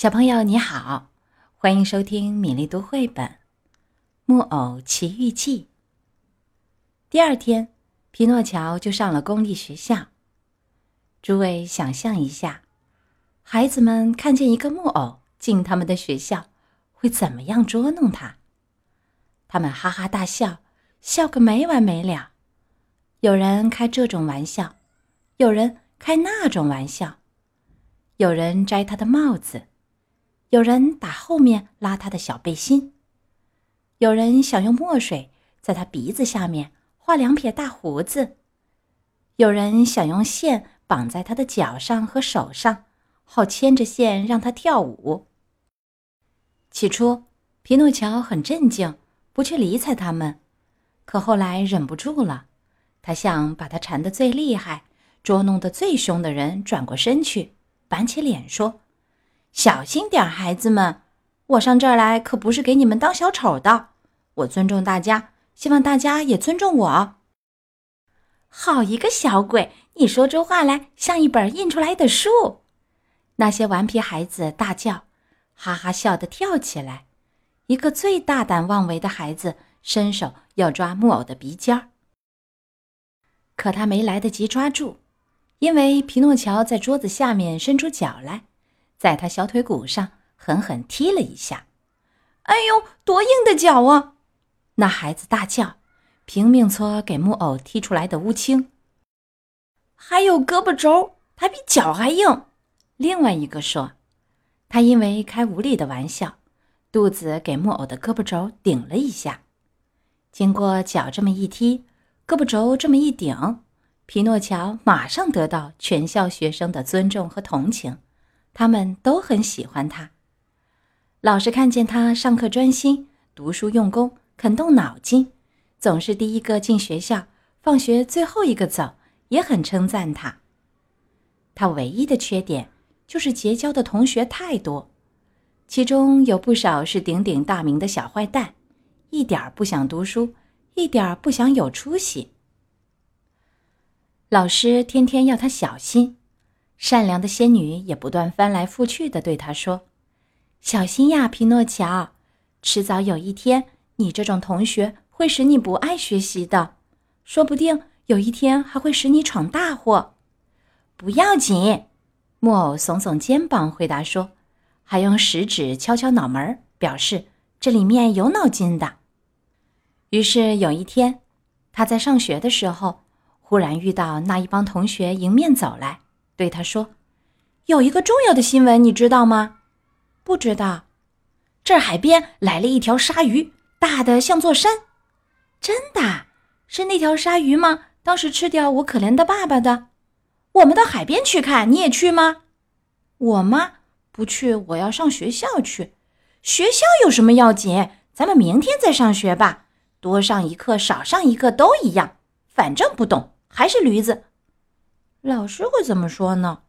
小朋友你好，欢迎收听米粒读绘本《木偶奇遇记》。第二天，皮诺乔就上了公立学校。诸位想象一下，孩子们看见一个木偶进他们的学校，会怎么样捉弄他？他们哈哈大笑，笑个没完没了。有人开这种玩笑，有人开那种玩笑，有人摘他的帽子。有人打后面拉他的小背心，有人想用墨水在他鼻子下面画两撇大胡子，有人想用线绑在他的脚上和手上，好牵着线让他跳舞。起初，皮诺乔很镇静，不去理睬他们，可后来忍不住了，他向把他缠得最厉害、捉弄得最凶的人转过身去，板起脸说。小心点，孩子们！我上这儿来可不是给你们当小丑的。我尊重大家，希望大家也尊重我。好一个小鬼！你说出话来像一本印出来的书。那些顽皮孩子大叫，哈哈笑得跳起来。一个最大胆妄为的孩子伸手要抓木偶的鼻尖儿，可他没来得及抓住，因为皮诺乔在桌子下面伸出脚来。在他小腿骨上狠狠踢了一下，哎呦，多硬的脚啊！那孩子大叫，拼命搓给木偶踢出来的乌青。还有胳膊肘，它比脚还硬。另外一个说，他因为开无理的玩笑，肚子给木偶的胳膊肘顶了一下。经过脚这么一踢，胳膊肘这么一顶，皮诺乔马上得到全校学生的尊重和同情。他们都很喜欢他。老师看见他上课专心、读书用功、肯动脑筋，总是第一个进学校，放学最后一个走，也很称赞他。他唯一的缺点就是结交的同学太多，其中有不少是鼎鼎大名的小坏蛋，一点儿不想读书，一点儿不想有出息。老师天天要他小心。善良的仙女也不断翻来覆去的对他说：“小心呀，皮诺乔，迟早有一天，你这种同学会使你不爱学习的，说不定有一天还会使你闯大祸。”不要紧，木偶耸耸肩膀回答说，还用食指敲敲脑门表示这里面有脑筋的。于是有一天，他在上学的时候，忽然遇到那一帮同学迎面走来。对他说：“有一个重要的新闻，你知道吗？”“不知道。”“这海边来了一条鲨鱼，大的像座山。”“真的？是那条鲨鱼吗？当时吃掉我可怜的爸爸的。”“我们到海边去看，你也去吗？”“我吗？不去，我要上学校去。学校有什么要紧？咱们明天再上学吧。多上一课，少上一课都一样，反正不懂，还是驴子。”老师会怎么说呢？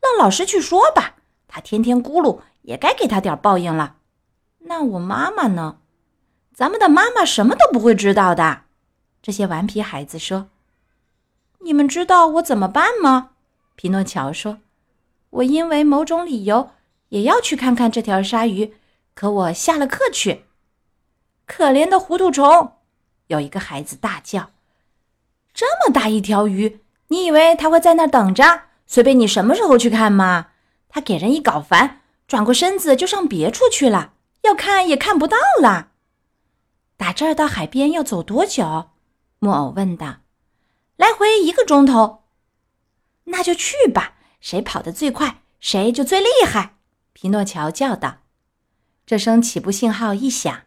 让老师去说吧。他天天咕噜，也该给他点报应了。那我妈妈呢？咱们的妈妈什么都不会知道的。这些顽皮孩子说：“你们知道我怎么办吗？”皮诺乔说：“我因为某种理由也要去看看这条鲨鱼，可我下了课去。”可怜的糊涂虫！有一个孩子大叫：“这么大一条鱼！”你以为他会在那儿等着，随便你什么时候去看吗？他给人一搞烦，转过身子就上别处去了，要看也看不到了。打这儿到海边要走多久？木偶问道。来回一个钟头。那就去吧，谁跑得最快，谁就最厉害。皮诺乔叫道。这声起步信号一响，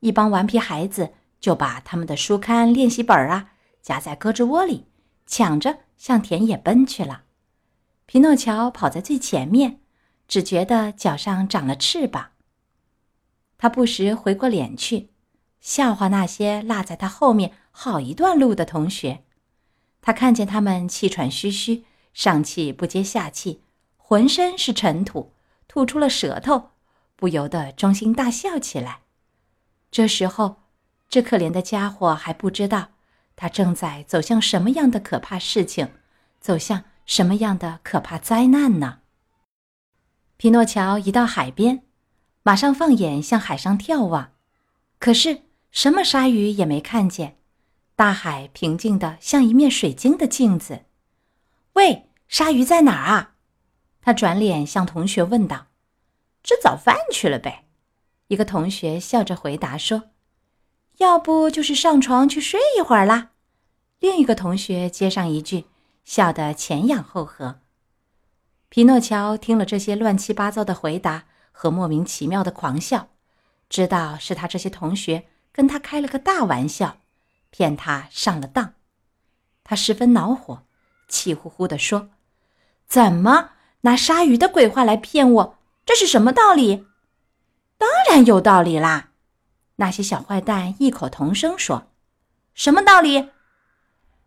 一帮顽皮孩子就把他们的书刊、练习本啊夹在胳肢窝里。抢着向田野奔去了，皮诺乔跑在最前面，只觉得脚上长了翅膀。他不时回过脸去，笑话那些落在他后面好一段路的同学。他看见他们气喘吁吁，上气不接下气，浑身是尘土，吐出了舌头，不由得衷心大笑起来。这时候，这可怜的家伙还不知道。他正在走向什么样的可怕事情，走向什么样的可怕灾难呢？皮诺乔一到海边，马上放眼向海上眺望，可是什么鲨鱼也没看见。大海平静的像一面水晶的镜子。喂，鲨鱼在哪儿啊？他转脸向同学问道：“吃早饭去了呗。”一个同学笑着回答说：“要不就是上床去睡一会儿啦。”另一个同学接上一句，笑得前仰后合。皮诺乔听了这些乱七八糟的回答和莫名其妙的狂笑，知道是他这些同学跟他开了个大玩笑，骗他上了当。他十分恼火，气呼呼地说：“怎么拿鲨鱼的鬼话来骗我？这是什么道理？”“当然有道理啦！”那些小坏蛋异口同声说：“什么道理？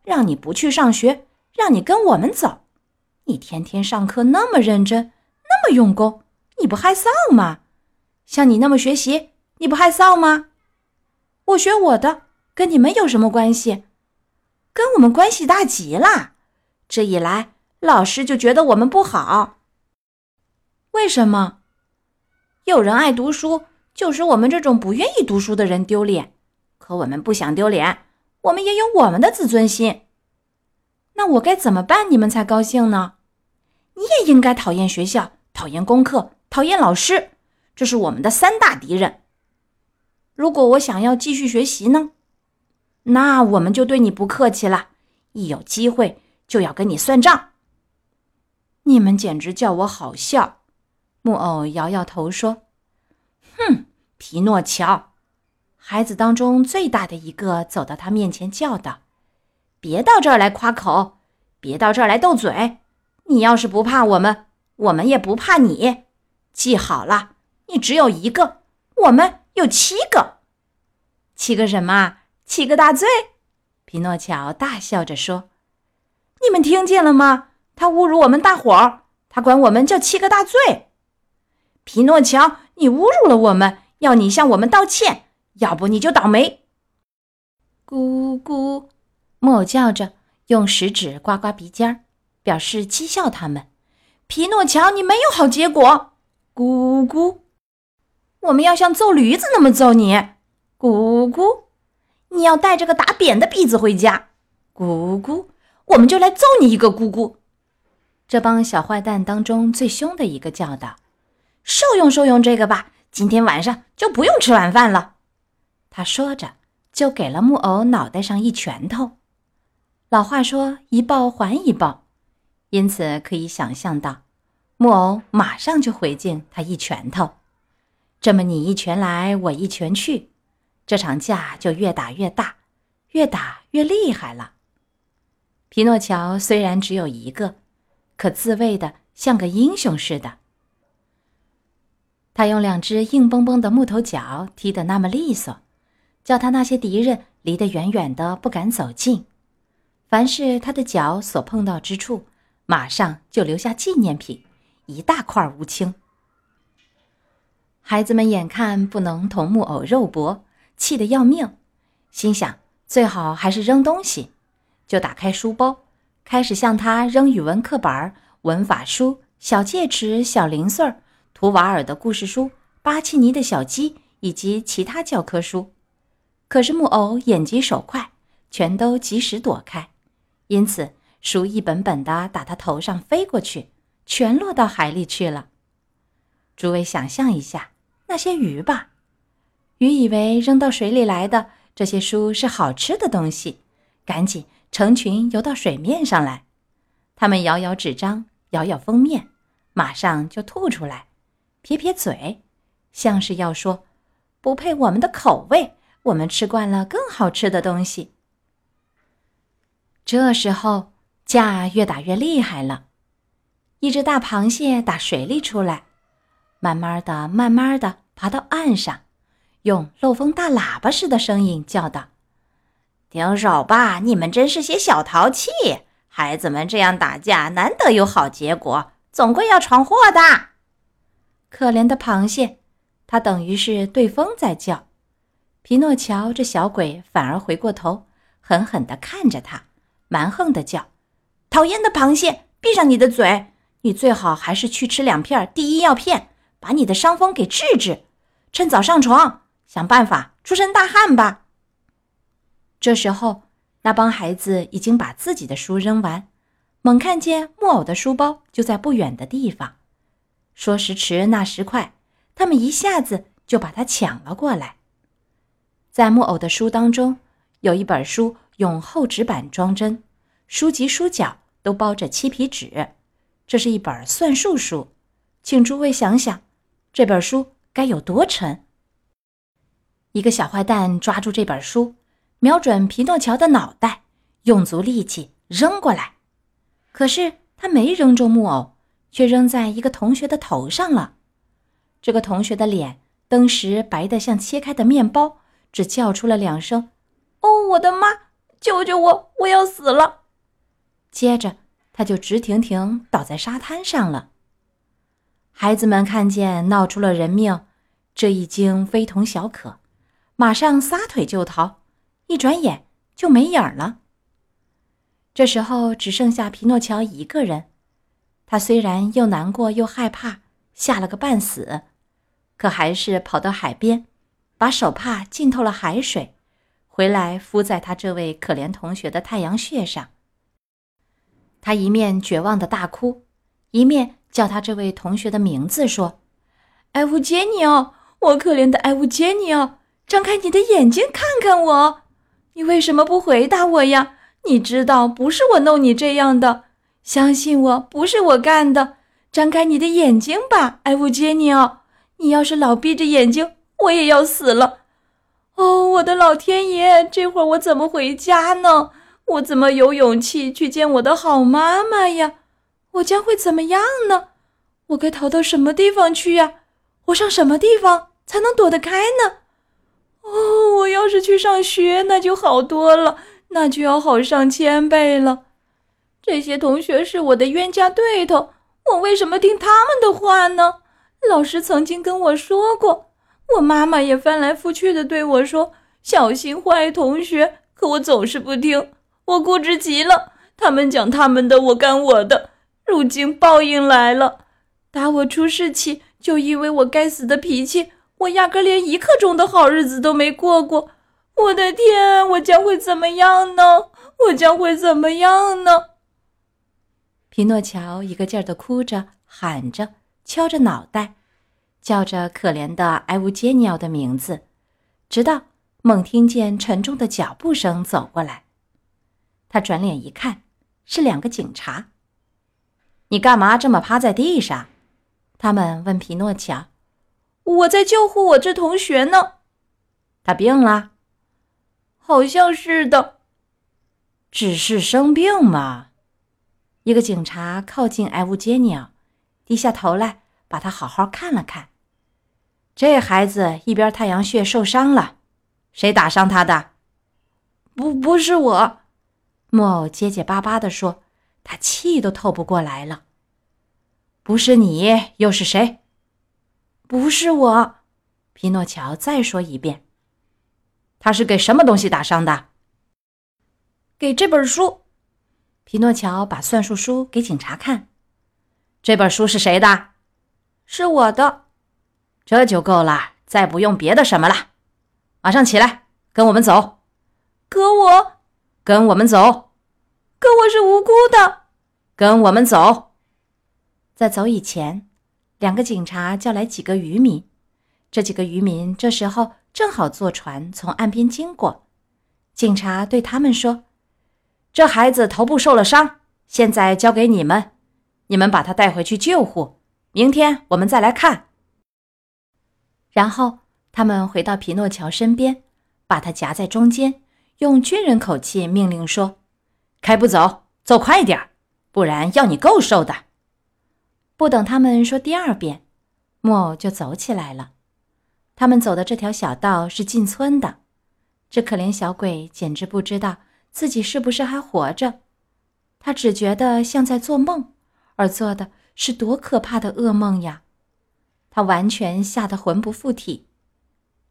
让你不去上学，让你跟我们走。”你天天上课那么认真，那么用功，你不害臊吗？像你那么学习，你不害臊吗？我学我的，跟你们有什么关系？跟我们关系大极了。这一来，老师就觉得我们不好。为什么？有人爱读书，就使我们这种不愿意读书的人丢脸。可我们不想丢脸，我们也有我们的自尊心。那我该怎么办，你们才高兴呢？你也应该讨厌学校，讨厌功课，讨厌老师，这是我们的三大敌人。如果我想要继续学习呢，那我们就对你不客气了，一有机会就要跟你算账。你们简直叫我好笑。木偶摇摇头说：“哼，皮诺乔。”孩子当中最大的一个走到他面前叫道：“别到这儿来夸口，别到这儿来斗嘴。”你要是不怕我们，我们也不怕你。记好了，你只有一个，我们有七个。七个什么？七个大罪？皮诺乔大笑着说：“你们听见了吗？他侮辱我们大伙儿，他管我们叫七个大罪。皮诺乔，你侮辱了我们，要你向我们道歉，要不你就倒霉。”咕咕，木偶叫着，用食指刮刮鼻尖儿。表示讥笑他们，皮诺乔，你没有好结果。咕咕，我们要像揍驴子那么揍你。咕咕，你要带着个打扁的鼻子回家。咕咕，我们就来揍你一个。咕咕，这帮小坏蛋当中最凶的一个叫道：“受用受用这个吧，今天晚上就不用吃晚饭了。”他说着，就给了木偶脑袋上一拳头。老话说：“一报还一报。”因此可以想象到，木偶马上就回敬他一拳头。这么你一拳来，我一拳去，这场架就越打越大，越打越厉害了。皮诺乔虽然只有一个，可自卫的像个英雄似的。他用两只硬邦邦的木头脚踢得那么利索，叫他那些敌人离得远远的，不敢走近。凡是他的脚所碰到之处，马上就留下纪念品，一大块乌青。孩子们眼看不能同木偶肉搏，气得要命，心想最好还是扔东西，就打开书包，开始向他扔语文课本、文法书、小戒尺、小零碎儿、图瓦尔的故事书、巴奇尼的小鸡以及其他教科书。可是木偶眼疾手快，全都及时躲开，因此。书一本本的打他头上飞过去，全落到海里去了。诸位想象一下那些鱼吧，鱼以为扔到水里来的这些书是好吃的东西，赶紧成群游到水面上来。它们咬咬纸张，咬咬封面，马上就吐出来，撇撇嘴，像是要说不配我们的口味，我们吃惯了更好吃的东西。这时候。架越打越厉害了，一只大螃蟹打水里出来，慢慢的、慢慢的爬到岸上，用漏风大喇叭似的声音叫道：“停手吧！你们真是些小淘气！孩子们这样打架，难得有好结果，总归要闯祸的。”可怜的螃蟹，它等于是对风在叫。皮诺乔这小鬼反而回过头，狠狠地看着他，蛮横地叫。讨厌的螃蟹，闭上你的嘴！你最好还是去吃两片第一药片，把你的伤风给治治。趁早上床，想办法出身大汗吧。”这时候，那帮孩子已经把自己的书扔完，猛看见木偶的书包就在不远的地方。说时迟，那时快，他们一下子就把它抢了过来。在木偶的书当中，有一本书用厚纸板装帧，书籍书角都包着漆皮纸。这是一本算术书，请诸位想想，这本书该有多沉？一个小坏蛋抓住这本书，瞄准皮诺乔的脑袋，用足力气扔过来。可是他没扔中木偶。却扔在一个同学的头上了。这个同学的脸当时白得像切开的面包，只叫出了两声：“哦，我的妈！救救我！我要死了！”接着他就直挺挺倒在沙滩上了。孩子们看见闹出了人命，这一惊非同小可，马上撒腿就逃，一转眼就没影儿了。这时候只剩下皮诺乔一个人。他虽然又难过又害怕，吓了个半死，可还是跑到海边，把手帕浸透了海水，回来敷在他这位可怜同学的太阳穴上。他一面绝望的大哭，一面叫他这位同学的名字，说：“艾乌杰尼奥，我可怜的艾乌杰尼奥，张开你的眼睛看看我，你为什么不回答我呀？你知道不是我弄你这样的。”相信我，不是我干的。张开你的眼睛吧，艾乌杰尼奥。你要是老闭着眼睛，我也要死了。哦，我的老天爷，这会儿我怎么回家呢？我怎么有勇气去见我的好妈妈呀？我将会怎么样呢？我该逃到什么地方去呀？我上什么地方才能躲得开呢？哦，我要是去上学，那就好多了，那就要好上千倍了。这些同学是我的冤家对头，我为什么听他们的话呢？老师曾经跟我说过，我妈妈也翻来覆去的对我说：“小心坏同学。”可我总是不听，我固执极了。他们讲他们的，我干我的。如今报应来了，打我出事起，就因为我该死的脾气，我压根连一刻钟的好日子都没过过。我的天，我将会怎么样呢？我将会怎么样呢？皮诺乔一个劲儿的哭着、喊着、敲着脑袋，叫着可怜的埃乌杰尼奥的名字，直到猛听见沉重的脚步声走过来。他转脸一看，是两个警察。“你干嘛这么趴在地上？”他们问皮诺乔。“我在救护我这同学呢。”“他病了？”“好像是的。”“只是生病嘛。”一个警察靠近埃乌杰尼奥，低下头来，把他好好看了看。这孩子一边太阳穴受伤了，谁打伤他的？不，不是我。木偶结结巴巴地说，他气都透不过来了。不是你，又是谁？不是我。皮诺乔再说一遍。他是给什么东西打伤的？给这本书。皮诺乔把算术书给警察看，这本书是谁的？是我的。这就够了，再不用别的什么了。马上起来，跟我们走。可我，跟我们走。可我是无辜的。跟我们走。在走以前，两个警察叫来几个渔民。这几个渔民这时候正好坐船从岸边经过。警察对他们说。这孩子头部受了伤，现在交给你们，你们把他带回去救护。明天我们再来看。然后他们回到皮诺乔身边，把他夹在中间，用军人口气命令说：“开步走，走快点儿不然要你够受的。”不等他们说第二遍，木偶就走起来了。他们走的这条小道是进村的，这可怜小鬼简直不知道。自己是不是还活着？他只觉得像在做梦，而做的是多可怕的噩梦呀！他完全吓得魂不附体，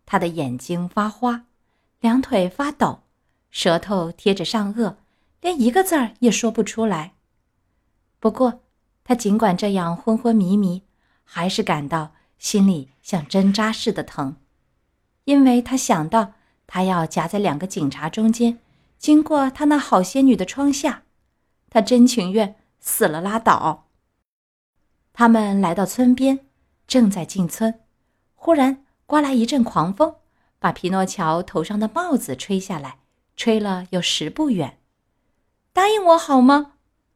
他的眼睛发花，两腿发抖，舌头贴着上颚，连一个字儿也说不出来。不过，他尽管这样昏昏迷迷，还是感到心里像针扎似的疼，因为他想到他要夹在两个警察中间，经过他那好仙女的窗下，他真情愿死了拉倒。他们来到村边，正在进村，忽然刮来一阵狂风，把皮诺乔头上的帽子吹下来，吹了有十步远。答应我好吗？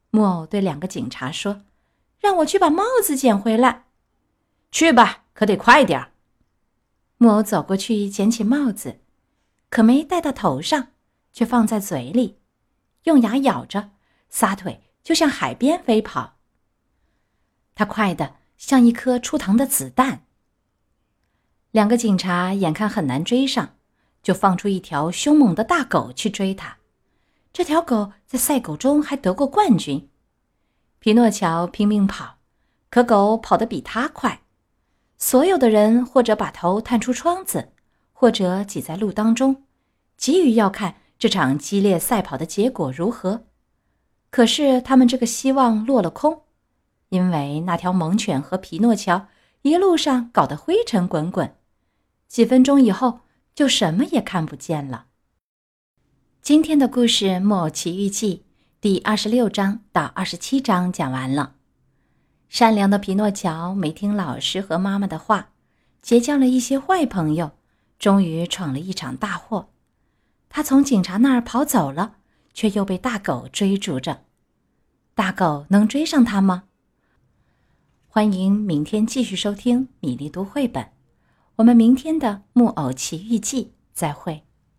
木偶对两个警察说。让我去把帽子捡回来，去吧，可得快点儿。木偶走过去捡起帽子，可没戴到头上，却放在嘴里，用牙咬着，撒腿就向海边飞跑。他快得像一颗出膛的子弹。两个警察眼看很难追上，就放出一条凶猛的大狗去追他。这条狗在赛狗中还得过冠军。皮诺乔拼命跑，可狗跑得比他快。所有的人或者把头探出窗子，或者挤在路当中，急于要看这场激烈赛跑的结果如何。可是他们这个希望落了空，因为那条猛犬和皮诺乔一路上搞得灰尘滚滚，几分钟以后就什么也看不见了。今天的故事《木偶奇遇记》。第二十六章到二十七章讲完了。善良的皮诺乔没听老师和妈妈的话，结交了一些坏朋友，终于闯了一场大祸。他从警察那儿跑走了，却又被大狗追逐着。大狗能追上他吗？欢迎明天继续收听米粒读绘本。我们明天的《木偶奇遇记》再会。